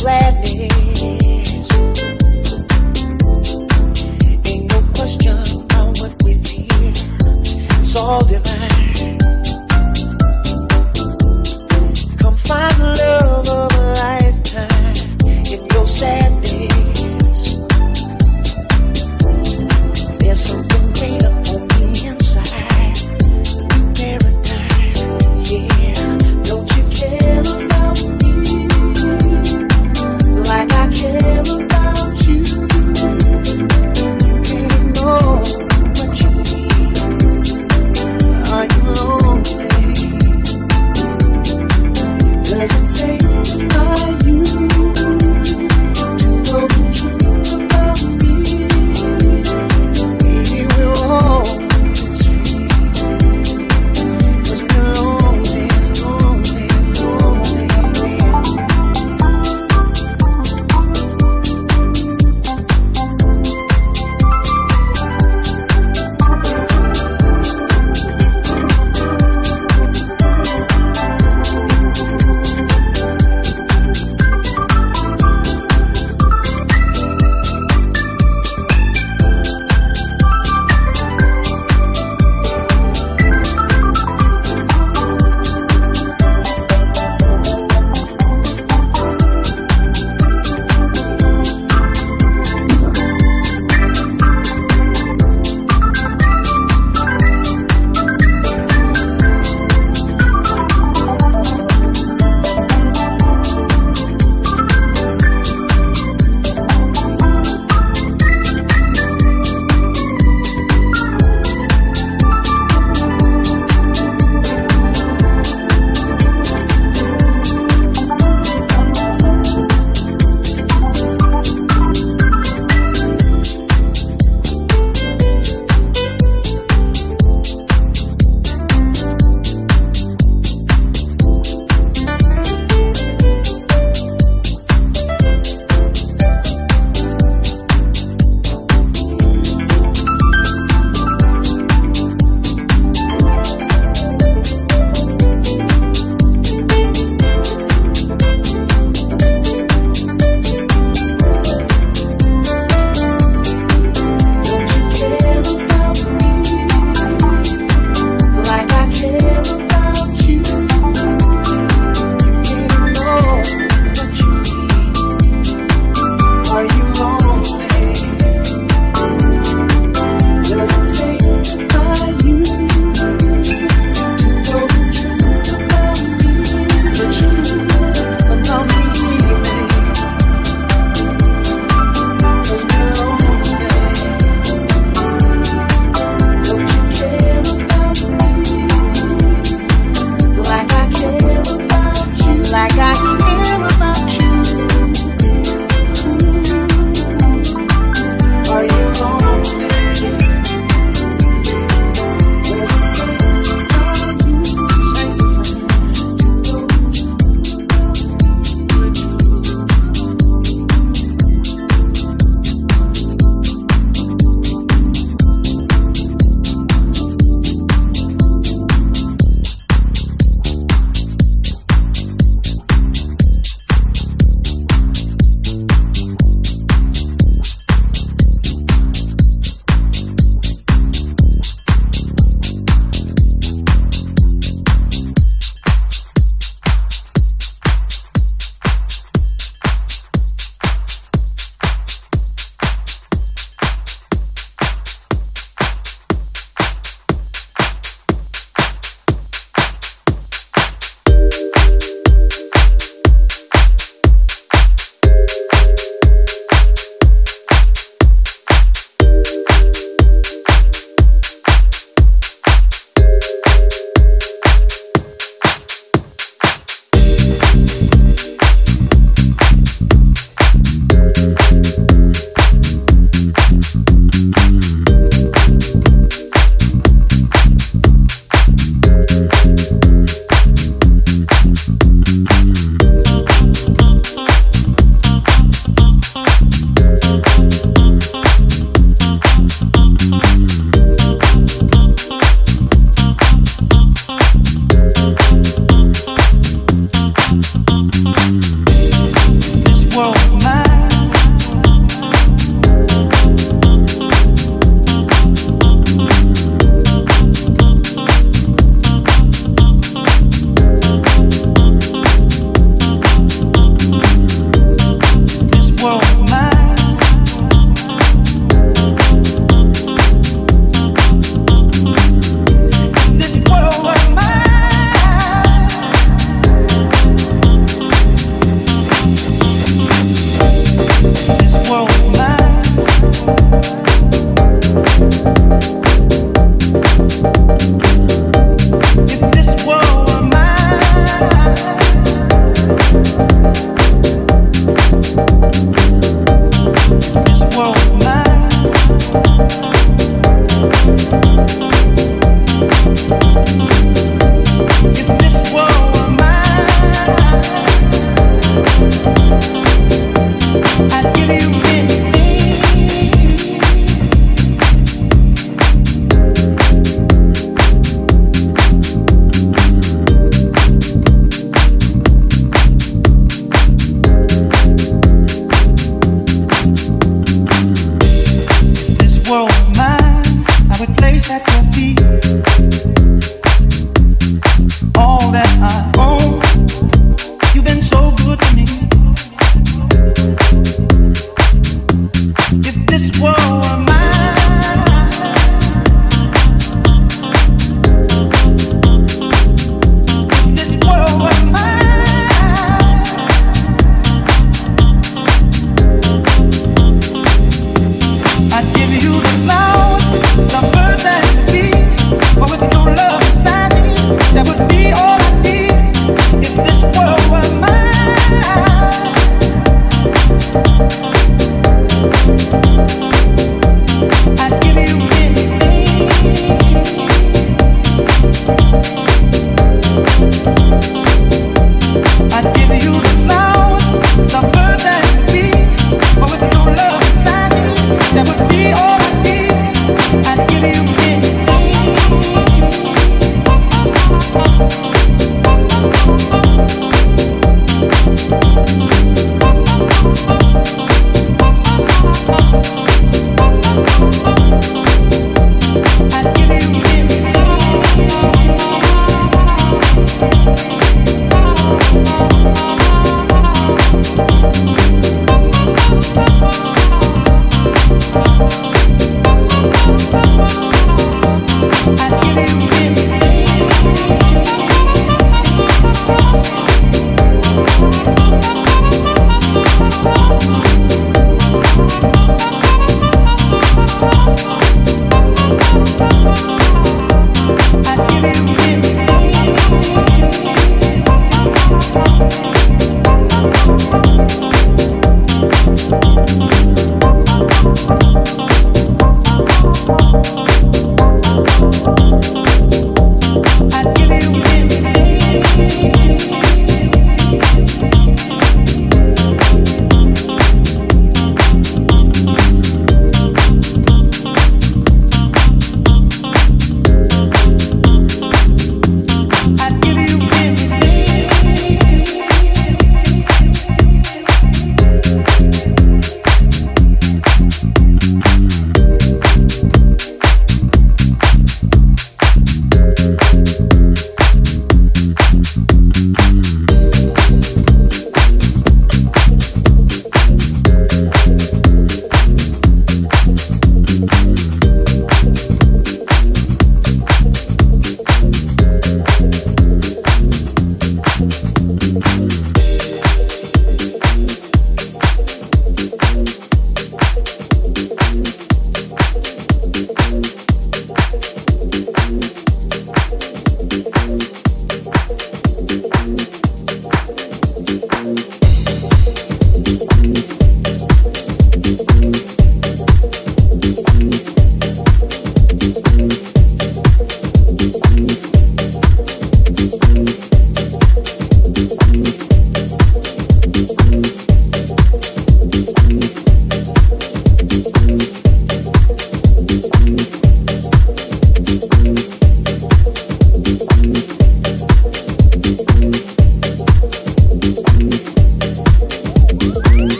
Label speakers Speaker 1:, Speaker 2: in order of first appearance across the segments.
Speaker 1: gladness.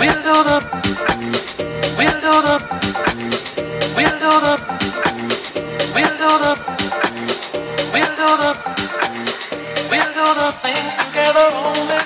Speaker 2: We'll do the things together only.